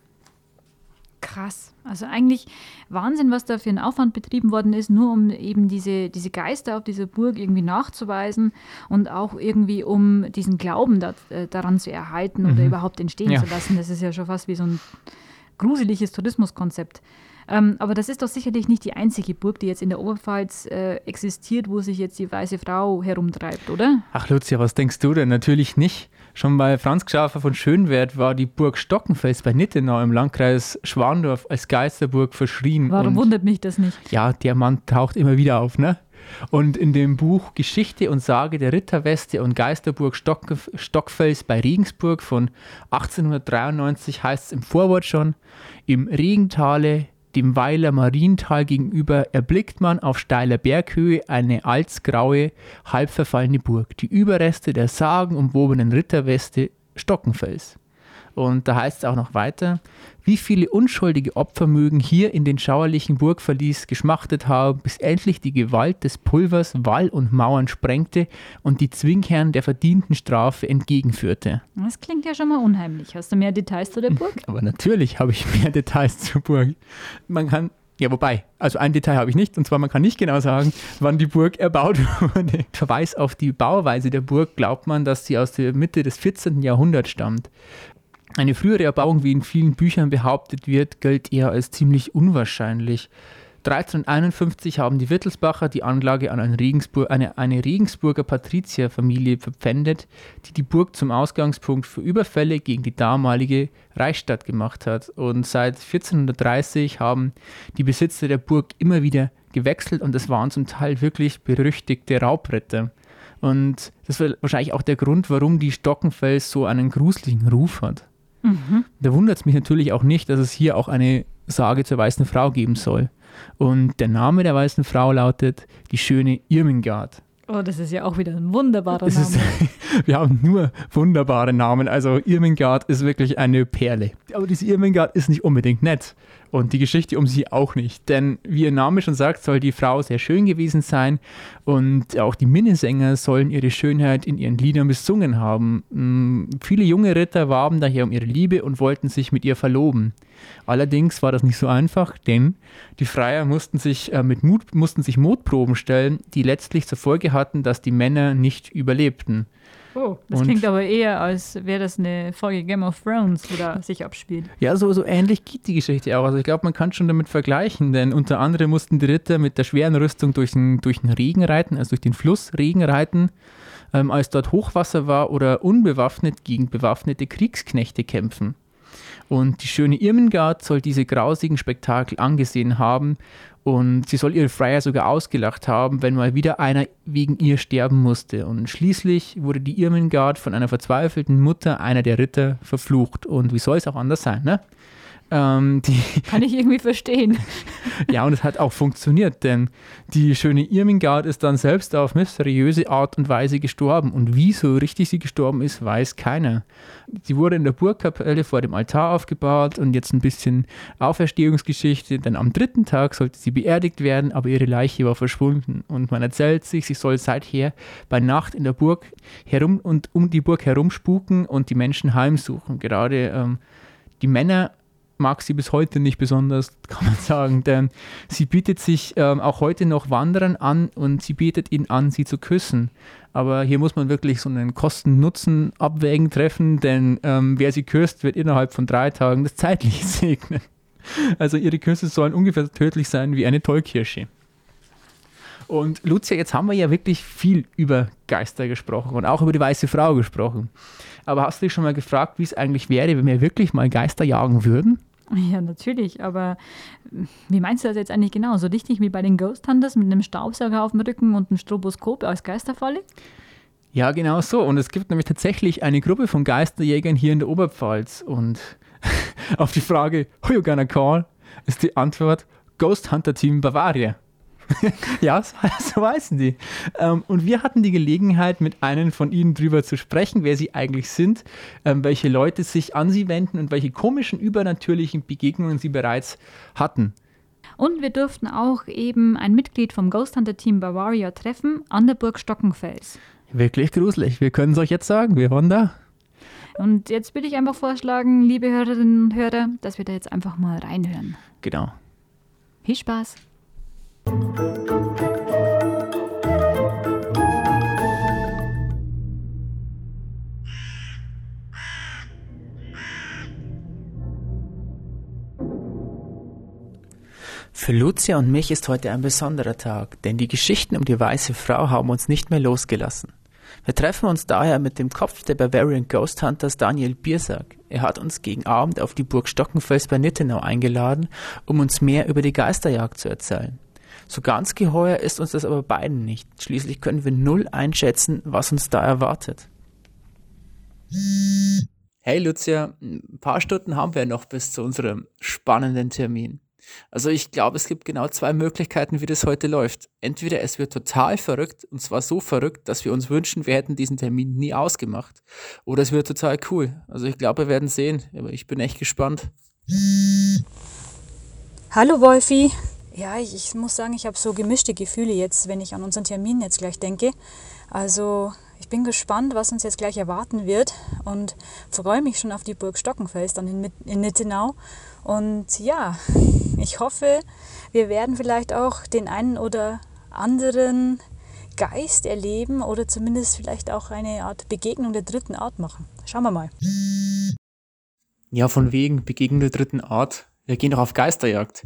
A: Krass. Also eigentlich Wahnsinn, was da für ein Aufwand betrieben worden ist, nur um eben diese, diese Geister auf dieser Burg irgendwie nachzuweisen und auch irgendwie um diesen Glauben da, äh, daran zu erhalten mhm. oder überhaupt entstehen ja. zu lassen. Das ist ja schon fast wie so ein gruseliges Tourismuskonzept. Ähm, aber das ist doch sicherlich nicht die einzige Burg, die jetzt in der Oberpfalz äh, existiert, wo sich jetzt die weiße Frau herumtreibt, oder?
B: Ach, Lucia, was denkst du denn? Natürlich nicht. Schon bei Franz Gschafer von Schönwert war die Burg Stockenfels bei Nittenau im Landkreis Schwandorf als Geisterburg verschrien.
A: Warum und, wundert mich das nicht?
B: Ja, der Mann taucht immer wieder auf, ne? Und in dem Buch Geschichte und Sage der Ritterweste und Geisterburg Stock, Stockfels bei Regensburg von 1893 heißt es im Vorwort schon, im Regentale dem Weiler Mariental gegenüber erblickt man auf steiler Berghöhe eine alsgraue, halb verfallene Burg, die Überreste der sagenumwobenen Ritterweste Stockenfels. Und da heißt es auch noch weiter, wie viele unschuldige Opfer mögen hier in den schauerlichen Burgverlies geschmachtet haben, bis endlich die Gewalt des Pulvers Wall und Mauern sprengte und die Zwingherren der verdienten Strafe entgegenführte.
A: Das klingt ja schon mal unheimlich. Hast du mehr Details zu der Burg?
B: Aber natürlich habe ich mehr Details zur Burg. Man kann ja, wobei, also ein Detail habe ich nicht, und zwar man kann nicht genau sagen, wann die Burg erbaut wurde. Verweis auf die Bauweise der Burg glaubt man, dass sie aus der Mitte des 14. Jahrhunderts stammt. Eine frühere Erbauung, wie in vielen Büchern behauptet wird, gilt eher als ziemlich unwahrscheinlich. 1351 haben die Wittelsbacher die Anlage an eine, Regensburg, eine, eine Regensburger Patrizierfamilie verpfändet, die die Burg zum Ausgangspunkt für Überfälle gegen die damalige Reichsstadt gemacht hat. Und seit 1430 haben die Besitzer der Burg immer wieder gewechselt und es waren zum Teil wirklich berüchtigte Raubritter. Und das war wahrscheinlich auch der Grund, warum die Stockenfels so einen gruseligen Ruf hat. Mhm. Da wundert es mich natürlich auch nicht, dass es hier auch eine Sage zur weißen Frau geben soll. Und der Name der weißen Frau lautet die schöne Irmingard.
A: Oh, das ist ja auch wieder ein wunderbarer Name. Ist,
B: wir haben nur wunderbare Namen. Also Irmingard ist wirklich eine Perle. Aber diese Irmingard ist nicht unbedingt nett. Und die Geschichte um sie auch nicht. Denn wie ihr Name schon sagt, soll die Frau sehr schön gewesen sein. Und auch die Minnesänger sollen ihre Schönheit in ihren Liedern besungen haben. Mm, viele junge Ritter warben daher um ihre Liebe und wollten sich mit ihr verloben. Allerdings war das nicht so einfach, denn die Freier mussten sich, äh, mit Mut, mussten sich Mutproben stellen, die letztlich zur Folge hatten, dass die Männer nicht überlebten.
A: Oh, das und klingt aber eher, als wäre das eine Folge Game of Thrones, wo da sich abspielt.
B: Ja, so, so ähnlich geht die Geschichte auch. Also ich glaube, man kann schon damit vergleichen, denn unter anderem mussten die Ritter mit der schweren Rüstung durch den, durch den Regen reiten, also durch den Fluss Regen reiten, ähm, als dort Hochwasser war oder unbewaffnet gegen bewaffnete Kriegsknechte kämpfen. Und die schöne Irmengard soll diese grausigen Spektakel angesehen haben und sie soll ihre Freier sogar ausgelacht haben, wenn mal wieder einer wegen ihr sterben musste. Und schließlich wurde die Irmengard von einer verzweifelten Mutter einer der Ritter verflucht. Und wie soll es auch anders sein, ne?
A: Ähm, Kann ich irgendwie verstehen.
B: ja, und es hat auch funktioniert, denn die schöne Irmingard ist dann selbst auf mysteriöse Art und Weise gestorben. Und wie so richtig sie gestorben ist, weiß keiner. Sie wurde in der Burgkapelle vor dem Altar aufgebaut und jetzt ein bisschen Auferstehungsgeschichte, denn am dritten Tag sollte sie beerdigt werden, aber ihre Leiche war verschwunden. Und man erzählt sich, sie soll seither bei Nacht in der Burg herum und um die Burg herum spuken und die Menschen heimsuchen. Gerade ähm, die Männer mag sie bis heute nicht besonders, kann man sagen, denn sie bietet sich ähm, auch heute noch Wanderern an und sie bietet ihnen an, sie zu küssen. Aber hier muss man wirklich so einen Kosten-Nutzen-Abwägen treffen, denn ähm, wer sie küsst, wird innerhalb von drei Tagen das Zeitliche segnen. Also ihre Küsse sollen ungefähr tödlich sein wie eine Tollkirsche. Und Lucia, jetzt haben wir ja wirklich viel über Geister gesprochen und auch über die weiße Frau gesprochen. Aber hast du dich schon mal gefragt, wie es eigentlich wäre, wenn wir wirklich mal Geister jagen würden?
A: Ja, natürlich, aber wie meinst du das jetzt eigentlich genau? So richtig wie bei den Ghost Hunters mit einem Staubsauger auf dem Rücken und einem Stroboskop als Geisterfalle?
B: Ja, genau so. Und es gibt nämlich tatsächlich eine Gruppe von Geisterjägern hier in der Oberpfalz. Und auf die Frage, who you gonna call, ist die Antwort Ghost Hunter Team Bavaria. ja, so, heißen die. Ähm, und wir hatten die Gelegenheit, mit einem von ihnen drüber zu sprechen, wer sie eigentlich sind, ähm, welche Leute sich an sie wenden und welche komischen, übernatürlichen Begegnungen sie bereits hatten.
A: Und wir durften auch eben ein Mitglied vom Ghost Hunter Team Bavaria treffen an der Burg Stockenfels.
B: Wirklich gruselig. Wir können es euch jetzt sagen. Wir waren da.
A: Und jetzt würde ich einfach vorschlagen, liebe Hörerinnen und Hörer, dass wir da jetzt einfach mal reinhören.
B: Genau.
A: Viel Spaß.
B: Für Lucia und mich ist heute ein besonderer Tag, denn die Geschichten um die weiße Frau haben uns nicht mehr losgelassen. Wir treffen uns daher mit dem Kopf der Bavarian Ghost Hunters Daniel Biersack. Er hat uns gegen Abend auf die Burg Stockenfels bei Nittenau eingeladen, um uns mehr über die Geisterjagd zu erzählen. So ganz geheuer ist uns das aber beiden nicht. Schließlich können wir null einschätzen, was uns da erwartet. Hey Lucia, ein paar Stunden haben wir noch bis zu unserem spannenden Termin. Also ich glaube, es gibt genau zwei Möglichkeiten, wie das heute läuft. Entweder es wird total verrückt, und zwar so verrückt, dass wir uns wünschen, wir hätten diesen Termin nie ausgemacht. Oder es wird total cool. Also ich glaube, wir werden sehen. Aber ich bin echt gespannt.
C: Hallo Wolfi. Ja, ich, ich muss sagen, ich habe so gemischte Gefühle jetzt, wenn ich an unseren Termin jetzt gleich denke. Also ich bin gespannt, was uns jetzt gleich erwarten wird und freue mich schon auf die Burg Stockenfels dann in, in Nittenau. Und ja, ich hoffe, wir werden vielleicht auch den einen oder anderen Geist erleben oder zumindest vielleicht auch eine Art Begegnung der dritten Art machen. Schauen wir mal.
B: Ja, von wegen Begegnung der dritten Art. Wir gehen doch auf Geisterjagd.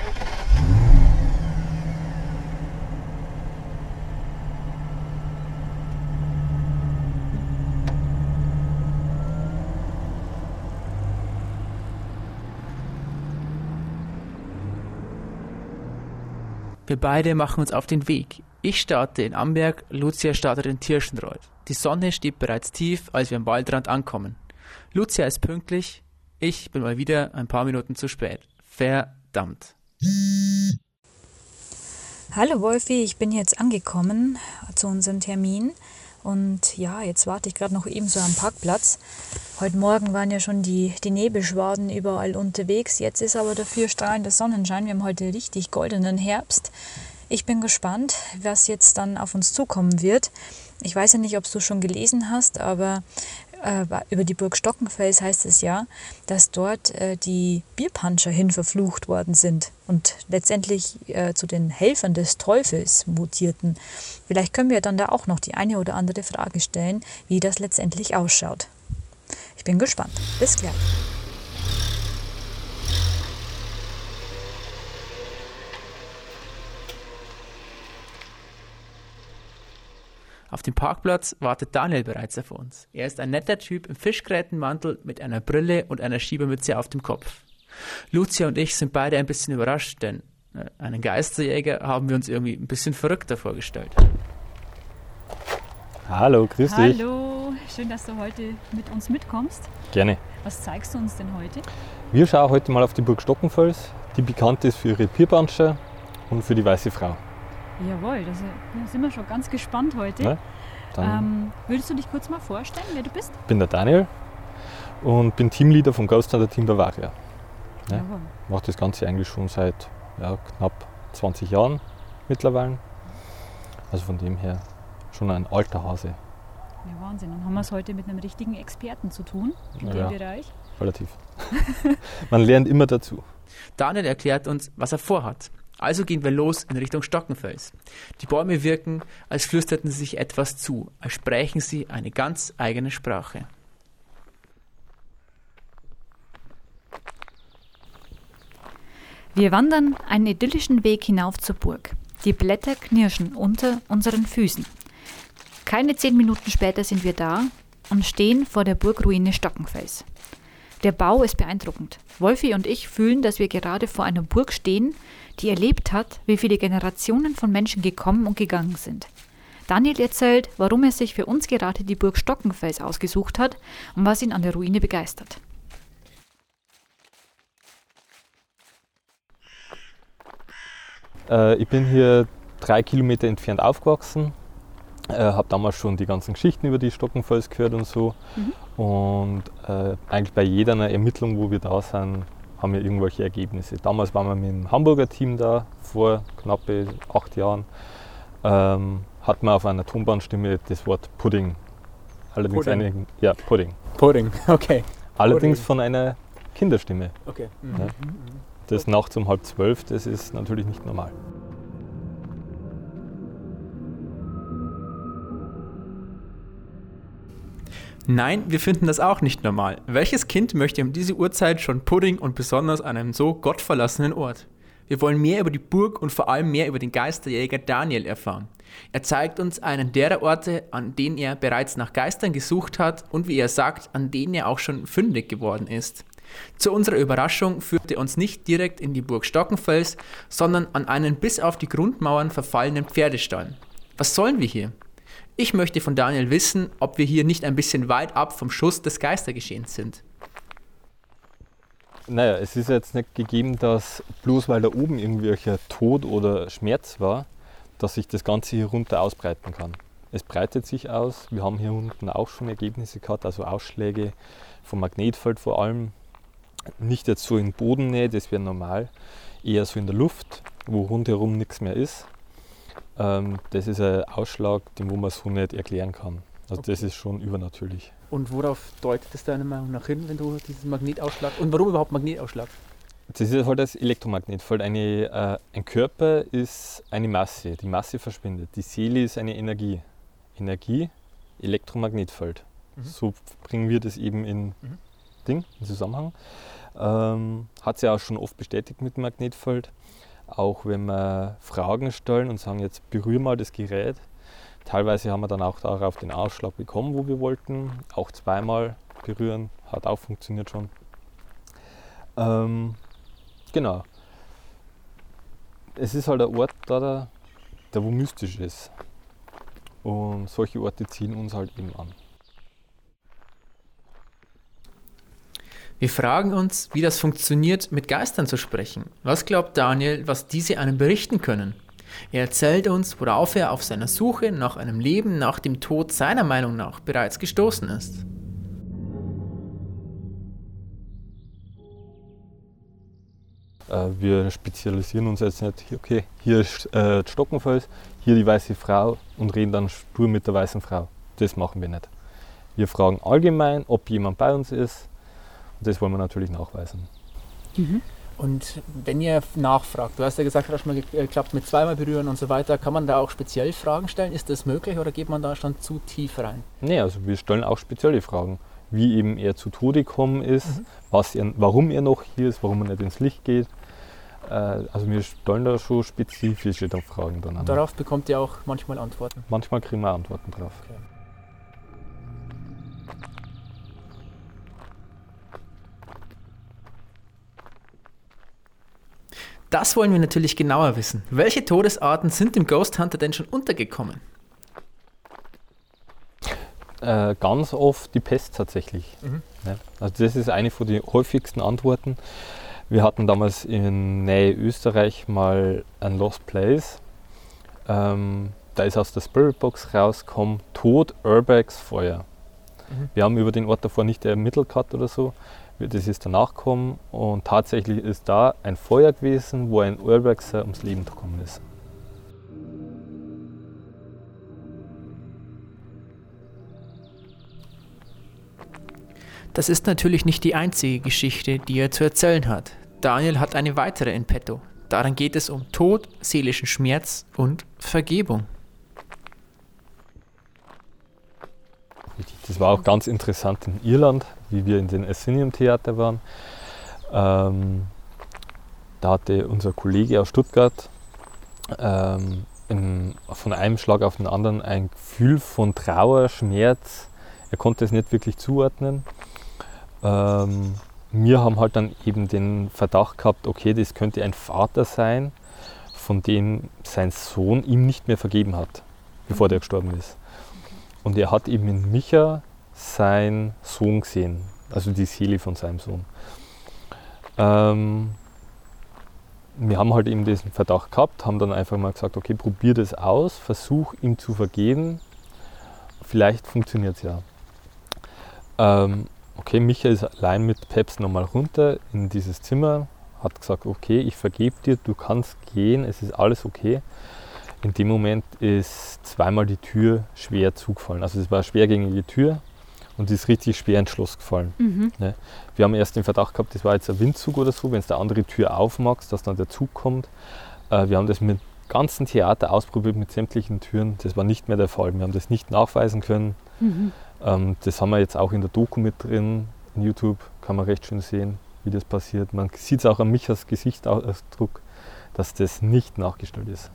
B: Wir beide machen uns auf den Weg. Ich starte in Amberg, Lucia startet in Tirschenreuth. Die Sonne steht bereits tief, als wir am Waldrand ankommen. Lucia ist pünktlich, ich bin mal wieder ein paar Minuten zu spät. Verdammt.
C: Hallo Wolfi, ich bin jetzt angekommen zu unserem Termin. Und ja, jetzt warte ich gerade noch ebenso am Parkplatz. Heute Morgen waren ja schon die, die Nebelschwaden überall unterwegs. Jetzt ist aber dafür strahlender Sonnenschein. Wir haben heute richtig goldenen Herbst. Ich bin gespannt, was jetzt dann auf uns zukommen wird. Ich weiß ja nicht, ob du schon gelesen hast, aber äh, über die Burg Stockenfels heißt es ja, dass dort äh, die Bierpanscher hin verflucht worden sind und letztendlich äh, zu den Helfern des Teufels mutierten. Vielleicht können wir dann da auch noch die eine oder andere Frage stellen, wie das letztendlich ausschaut. Ich bin gespannt. Bis gleich.
B: Auf dem Parkplatz wartet Daniel bereits auf uns. Er ist ein netter Typ im Fischgrätenmantel mit einer Brille und einer Schiebermütze auf dem Kopf. Lucia und ich sind beide ein bisschen überrascht, denn äh, einen Geisterjäger haben wir uns irgendwie ein bisschen verrückter vorgestellt.
D: Hallo, grüß
A: Hallo.
D: dich.
A: Hallo, schön, dass du heute mit uns mitkommst.
D: Gerne.
A: Was zeigst du uns denn heute?
D: Wir schauen heute mal auf die Burg Stockenfels, die bekannt ist für ihre Bierbansche und für die Weiße Frau.
A: Jawohl, da sind wir schon ganz gespannt heute.
D: Dann
A: Ähm, würdest du dich kurz mal vorstellen, wer du bist?
D: bin der Daniel und bin Teamleader vom Ghost Hunter Team Bavaria. Ja.
A: Jawohl.
D: Mache das Ganze eigentlich schon seit ja, knapp 20 Jahren mittlerweile. Also von dem her schon ein alter Hase,
A: Ja, Wahnsinn. Dann haben wir es heute mit einem richtigen Experten zu tun in
D: Ja.
A: dem Bereich.
D: relativ. Man lernt immer dazu.
B: Daniel erklärt uns, was er vorhat. Also gehen wir los in Richtung Stockenfels. Die Bäume wirken, als flüsterten sie sich etwas zu, als sprächen sie eine ganz eigene Sprache.
A: Wir wandern einen idyllischen Weg hinauf zur Burg. Die Blätter knirschen unter unseren Füßen. Keine zehn Minuten später sind wir da und stehen vor der Burgruine Stockenfels. Der Bau ist beeindruckend. Wolfi und ich fühlen, dass wir gerade vor einer Burg stehen, die erlebt hat, wie viele Generationen von Menschen gekommen und gegangen sind. Daniel erzählt, warum er sich für uns gerade die Burg Stockenfels ausgesucht hat und was ihn an der Ruine begeistert.
D: Äh, ich bin hier drei Kilometer entfernt aufgewachsen, äh, habe damals schon die ganzen Geschichten über die Stockenfels gehört und so. Und äh, eigentlich bei jeder Ermittlung, wo wir da sind, haben wir irgendwelche Ergebnisse. Damals waren wir mit dem Hamburger Team da, vor knapp acht Jahren. Ähm, hat man auf einer Tonbandstimme das Wort Pudding. Allerdings
B: Pudding.
D: eine, ja, Pudding.
B: Pudding, okay.
D: Allerdings
B: Pudding.
D: von einer Kinderstimme.
B: okay.
D: Ja. Das nachts um halb zwölf, das ist natürlich nicht normal.
B: Nein, wir finden das auch nicht normal. Welches Kind möchte um diese Uhrzeit schon Pudding und besonders an einem so gottverlassenen Ort? Wir wollen mehr über die Burg und vor allem mehr über den Geisterjäger Daniel erfahren. Er zeigt uns einen derer Orte, an denen er bereits nach Geistern gesucht hat und wie er sagt, an denen er auch schon fündig geworden ist. Zu unserer Überraschung führt er uns nicht direkt in die Burg Stockenfels, sondern an einen bis auf die Grundmauern verfallenen Pferdestall. Was sollen wir hier? Ich möchte von Daniel wissen, ob wir hier nicht ein bisschen weit ab vom Schuss des Geistergeschehens sind.
D: Naja, es ist jetzt nicht gegeben, dass bloß weil da oben irgendwelcher Tod oder Schmerz war, dass sich das Ganze hier runter ausbreiten kann. Es breitet sich aus. Wir haben hier unten auch schon Ergebnisse gehabt, also Ausschläge vom Magnetfeld vor allem. Nicht jetzt so in Bodennähe, das wäre normal, eher so in der Luft, wo rundherum nichts mehr ist. Ähm, das ist ein Ausschlag, den wo man so nicht erklären kann. Also okay. das ist schon übernatürlich.
B: Und worauf deutet es deiner Meinung nach hin, wenn du diesen Magnetausschlag und warum überhaupt Magnetausschlag?
D: Das ist halt das Elektromagnetfeld. Eine, äh, ein Körper ist eine Masse, die Masse verschwindet. Die Seele ist eine Energie. Energie, Elektromagnetfeld. Mhm. So bringen wir das eben in mhm. Ding, in Zusammenhang. Ähm, hat sie ja auch schon oft bestätigt mit dem Magnetfeld. Auch wenn wir Fragen stellen und sagen, jetzt berühr mal das Gerät. Teilweise haben wir dann auch darauf den Ausschlag bekommen, wo wir wollten. Auch zweimal berühren, hat auch funktioniert schon. Ähm, genau. Es ist halt ein Ort da, der, wo mystisch ist. Und solche Orte ziehen uns halt eben an.
B: Wir fragen uns, wie das funktioniert, mit Geistern zu sprechen. Was glaubt Daniel, was diese einem berichten können? Er erzählt uns, worauf er auf seiner Suche nach einem Leben nach dem Tod seiner Meinung nach bereits gestoßen ist.
D: Äh, wir spezialisieren uns jetzt nicht, okay, hier ist äh, Stockenfels, hier die weiße Frau und reden dann stur mit der weißen Frau. Das machen wir nicht. Wir fragen allgemein, ob jemand bei uns ist das wollen wir natürlich nachweisen.
B: Mhm. Und wenn ihr nachfragt, du hast ja gesagt, hat schon mal geklappt mit zweimal berühren und so weiter, kann man da auch speziell Fragen stellen? Ist das möglich oder geht man da schon zu tief rein?
D: Nee, also wir stellen auch spezielle Fragen, wie eben er zu Tode gekommen ist, mhm. was er, warum er noch hier ist, warum er nicht ins Licht geht. Äh, also wir stellen da schon spezifische Fragen dann
B: an. Darauf bekommt ihr auch manchmal Antworten?
D: Manchmal kriegen wir Antworten drauf. Okay.
B: Das wollen wir natürlich genauer wissen. Welche Todesarten sind dem Ghost Hunter denn schon untergekommen?
D: Äh, ganz oft die Pest tatsächlich. Mhm. Ja, also das ist eine von den häufigsten Antworten. Wir hatten damals in Nähe Österreich mal ein Lost Place. Ähm, da ist aus der Spiritbox rausgekommen Tod, Urbex, Feuer. Mhm. Wir haben über den Ort davor nicht ermittelt gehabt oder so das ist danach gekommen und tatsächlich ist da ein Feuer gewesen, wo ein Urbexer ums Leben gekommen ist.
B: Das ist natürlich nicht die einzige Geschichte, die er zu erzählen hat. Daniel hat eine weitere in petto. Darin geht es um Tod, seelischen Schmerz und Vergebung.
D: Das war auch ganz interessant in Irland, wie wir in den Asinium Theater waren. Ähm, da hatte unser Kollege aus Stuttgart ähm, in, von einem Schlag auf den anderen ein Gefühl von Trauer, Schmerz. Er konnte es nicht wirklich zuordnen. Ähm, wir haben halt dann eben den Verdacht gehabt, okay, das könnte ein Vater sein, von dem sein Sohn ihm nicht mehr vergeben hat, bevor der gestorben ist. Und er hat eben in Micha seinen Sohn gesehen, also die Seele von seinem Sohn. Ähm, wir haben halt eben diesen Verdacht gehabt, haben dann einfach mal gesagt, okay, probier das aus, versuch ihm zu vergeben, vielleicht funktioniert es ja. Ähm, okay, Micha ist allein mit Peps nochmal runter in dieses Zimmer, hat gesagt, okay, ich vergebe dir, du kannst gehen, es ist alles okay. In dem Moment ist zweimal die Tür schwer zugefallen. Also es war eine schwergängige Tür und die ist richtig schwer ins Schloss gefallen. Mhm. Ne? Wir haben erst den Verdacht gehabt, das war jetzt ein Windzug oder so, wenn es der andere Tür aufmachst, dass dann der Zug kommt. Äh, wir haben das mit ganzen Theater ausprobiert, mit sämtlichen Türen. Das war nicht mehr der Fall. Wir haben das nicht nachweisen können. Mhm. Ähm, das haben wir jetzt auch in der Doku mit drin. In YouTube kann man recht schön sehen, wie das passiert. Man sieht es auch an Michas Gesichtsausdruck, dass das nicht nachgestellt ist.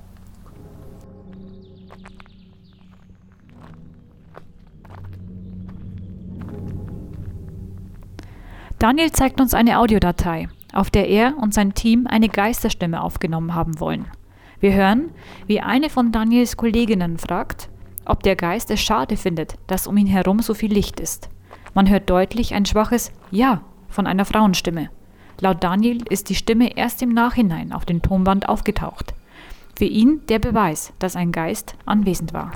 C: Daniel zeigt uns eine Audiodatei, auf der er und sein Team eine Geisterstimme aufgenommen haben wollen. Wir hören, wie eine von Daniels Kolleginnen fragt, ob der Geist es schade findet, dass um ihn herum so viel Licht ist. Man hört deutlich ein schwaches Ja von einer Frauenstimme. Laut Daniel ist die Stimme erst im Nachhinein auf dem Tonband aufgetaucht. Für ihn der Beweis, dass ein Geist anwesend war.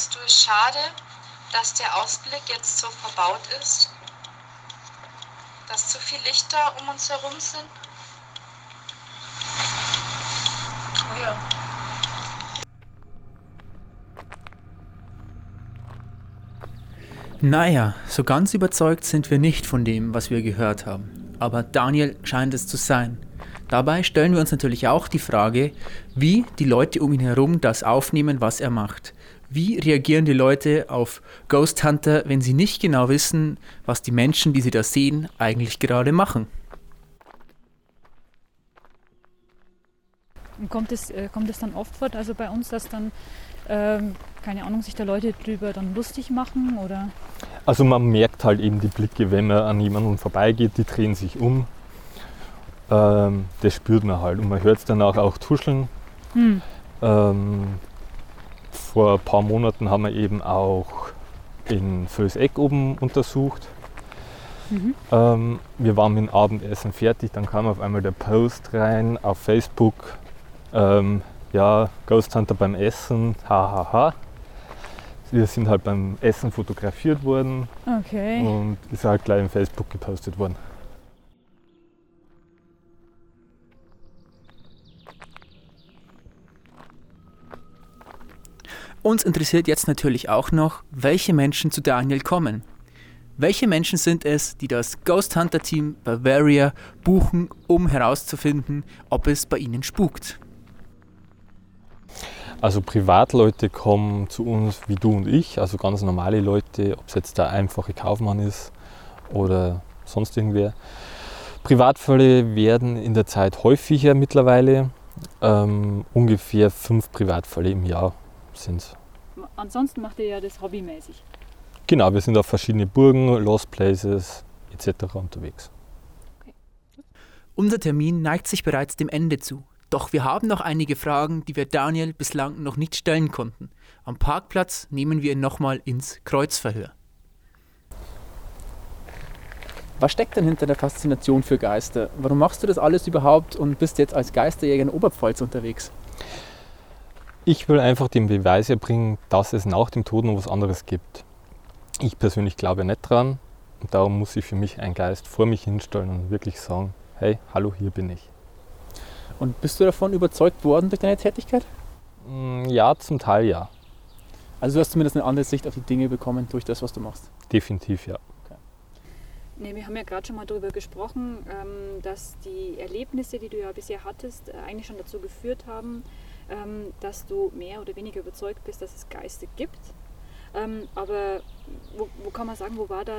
E: Findest du es schade, dass der Ausblick jetzt so verbaut ist? Dass zu viele Lichter um uns herum sind? Oh ja.
B: Naja, so ganz überzeugt sind wir nicht von dem, was wir gehört haben. Aber Daniel scheint es zu sein. Dabei stellen wir uns natürlich auch die Frage, wie die Leute um ihn herum das aufnehmen, was er macht. Wie reagieren die Leute auf Ghost Hunter, wenn sie nicht genau wissen, was die Menschen, die sie da sehen, eigentlich gerade machen?
A: Kommt es, äh, kommt es dann oft vor, also bei uns, dass dann ähm, keine Ahnung, sich da Leute drüber dann lustig machen oder?
D: Also man merkt halt eben die Blicke, wenn man an jemanden vorbeigeht, die drehen sich um. Ähm, das spürt man halt und man hört es danach auch tuscheln. Hm. Ähm, vor ein paar Monaten haben wir eben auch in Völseck oben untersucht. Mhm. Ähm, wir waren mit dem Abendessen fertig, dann kam auf einmal der Post rein auf Facebook. Ähm, ja, Ghost Hunter beim Essen, hahaha. Ha, ha. Wir sind halt beim Essen fotografiert worden
A: okay.
D: und ist halt gleich im Facebook gepostet worden.
B: Uns interessiert jetzt natürlich auch noch, welche Menschen zu Daniel kommen. Welche Menschen sind es, die das Ghost Hunter Team Bavaria buchen, um herauszufinden, ob es bei ihnen spukt?
D: Also Privatleute kommen zu uns wie du und ich, also ganz normale Leute, ob es jetzt der einfache Kaufmann ist oder sonst irgendwer. Privatfälle werden in der Zeit häufiger mittlerweile. Ähm, ungefähr fünf Privatfälle im Jahr sind.
A: Ansonsten macht ihr ja das hobbymäßig.
D: Genau, wir sind auf verschiedene Burgen, Lost Places etc. unterwegs.
B: Okay. Unser Termin neigt sich bereits dem Ende zu. Doch wir haben noch einige Fragen, die wir Daniel bislang noch nicht stellen konnten. Am Parkplatz nehmen wir ihn nochmal ins Kreuzverhör. Was steckt denn hinter der Faszination für Geister? Warum machst du das alles überhaupt und bist jetzt als Geisterjäger in Oberpfalz unterwegs?
D: Ich will einfach den Beweis erbringen, dass es nach dem Tod noch was anderes gibt. Ich persönlich glaube nicht dran und darum muss ich für mich einen Geist vor mich hinstellen und wirklich sagen, hey, hallo, hier bin ich.
B: Und bist du davon überzeugt worden durch deine Tätigkeit?
D: Mm, ja, zum Teil ja.
B: Also du hast zumindest eine andere Sicht auf die Dinge bekommen durch das, was du machst?
D: Definitiv ja. Okay.
A: Nee, wir haben ja gerade schon mal darüber gesprochen, ähm, dass die Erlebnisse, die du ja bisher hattest, äh, eigentlich schon dazu geführt haben, ähm, dass du mehr oder weniger überzeugt bist, dass es Geister gibt. Ähm, aber wo, wo kann man sagen, wo war da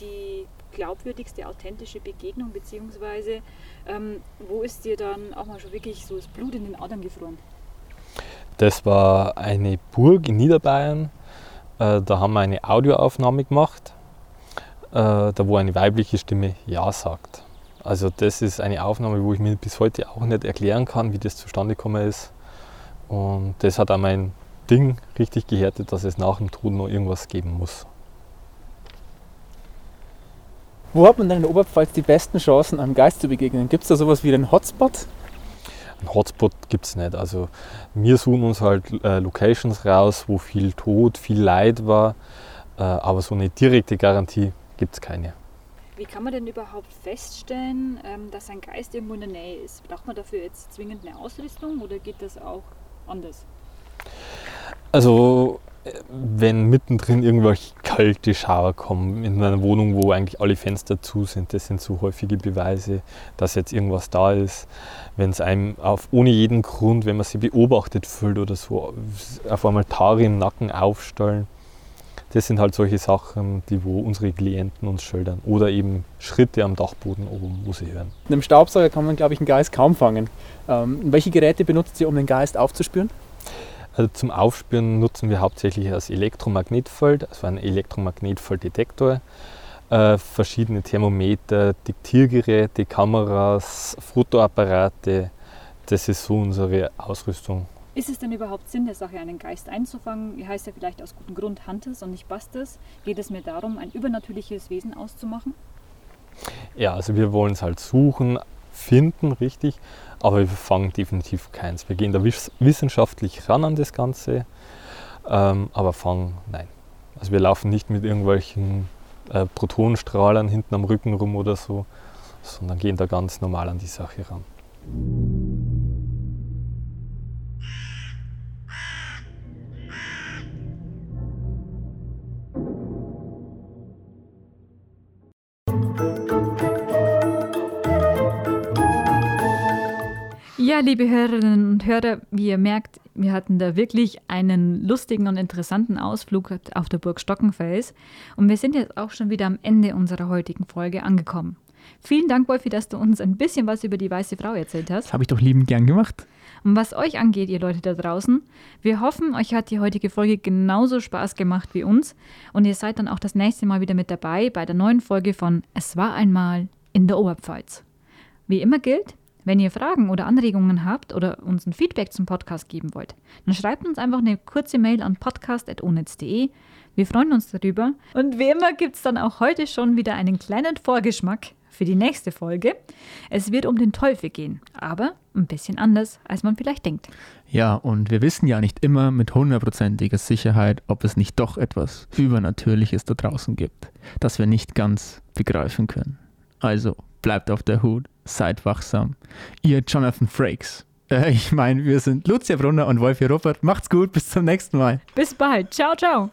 A: die glaubwürdigste, authentische Begegnung, beziehungsweise ähm, wo ist dir dann auch mal schon wirklich so das Blut in den Adern gefroren?
D: Das war eine Burg in Niederbayern. Äh, da haben wir eine Audioaufnahme gemacht, äh, da wo eine weibliche Stimme Ja sagt. Also das ist eine Aufnahme, wo ich mir bis heute auch nicht erklären kann, wie das zustande gekommen ist. Und das hat auch mein Ding richtig gehärtet, dass es nach dem Tod noch irgendwas geben muss.
B: Wo hat man denn in der Oberpfalz die besten Chancen, einem Geist zu begegnen? Gibt es da sowas wie einen Hotspot?
D: Einen Hotspot gibt es nicht. Also wir suchen uns halt äh, Locations raus, wo viel Tod, viel Leid war, äh, aber so eine direkte Garantie gibt es keine.
A: Wie kann man denn überhaupt feststellen, ähm, dass ein Geist irgendwo in der Nähe ist? Braucht man dafür jetzt zwingend eine Ausrüstung oder geht das auch anders?
D: Also wenn mittendrin irgendwelche kalte Schauer kommen in einer Wohnung, wo eigentlich alle Fenster zu sind, das sind so häufige Beweise, dass jetzt irgendwas da ist. Wenn es einem auf, ohne jeden Grund, wenn man sie beobachtet fühlt oder so, auf einmal Tare im Nacken aufstellen, das sind halt solche Sachen, die wo unsere Klienten uns schildern. Oder eben Schritte am Dachboden oben, wo sie hören.
B: Mit einem Staubsauger kann man, glaube ich, einen Geist kaum fangen. Ähm, welche Geräte benutzt ihr, um den Geist aufzuspüren?
D: Also zum Aufspüren nutzen wir hauptsächlich das Elektromagnetfeld, also einen Elektromagnetfelddetektor. äh, verschiedene Thermometer, Diktiergeräte, Kameras, Fotoapparate. Das ist so unsere Ausrüstung.
A: Ist es denn überhaupt Sinn der Sache, einen Geist einzufangen? Ihr heißt ja vielleicht aus gutem Grund Hunters und nicht Busters. Geht es mir darum, ein übernatürliches Wesen auszumachen?
D: Ja, also wir wollen es halt suchen, finden, richtig, aber wir fangen definitiv keins. Wir gehen da wissenschaftlich ran an das Ganze, ähm, aber fangen, nein. Also wir laufen nicht mit irgendwelchen äh, Protonenstrahlern hinten am Rücken rum oder so, sondern gehen da ganz normal an die Sache ran.
A: Ja, liebe Hörerinnen und Hörer, wie ihr merkt, wir hatten da wirklich einen lustigen und interessanten Ausflug auf der Burg Stockenfels und wir sind jetzt auch schon wieder am Ende unserer heutigen Folge angekommen. Vielen Dank, Wolfi, dass du uns ein bisschen was über die weiße Frau erzählt hast.
B: Habe ich doch liebend gern gemacht.
A: Und was euch angeht, ihr Leute da draußen, wir hoffen, euch hat die heutige Folge genauso Spaß gemacht wie uns und ihr seid dann auch das nächste Mal wieder mit dabei bei der neuen Folge von Es war einmal in der Oberpfalz. Wie immer gilt, wenn ihr Fragen oder Anregungen habt oder uns ein Feedback zum Podcast geben wollt, dann schreibt uns einfach eine kurze Mail an podcast.onetz.de. Wir freuen uns darüber. Und wie immer gibt es dann auch heute schon wieder einen kleinen Vorgeschmack für die nächste Folge. Es wird um den Teufel gehen, aber ein bisschen anders, als man vielleicht denkt.
B: Ja, und wir wissen ja nicht immer mit hundertprozentiger Sicherheit, ob es nicht doch etwas Übernatürliches da draußen gibt, das wir nicht ganz begreifen können. Also bleibt auf der Hut, seid wachsam. Ihr Jonathan Frakes. Äh, ich meine, wir sind Lucia Brunner und Wolfi Ruppert. Macht's gut, bis zum nächsten Mal.
A: Bis bald. Ciao, ciao.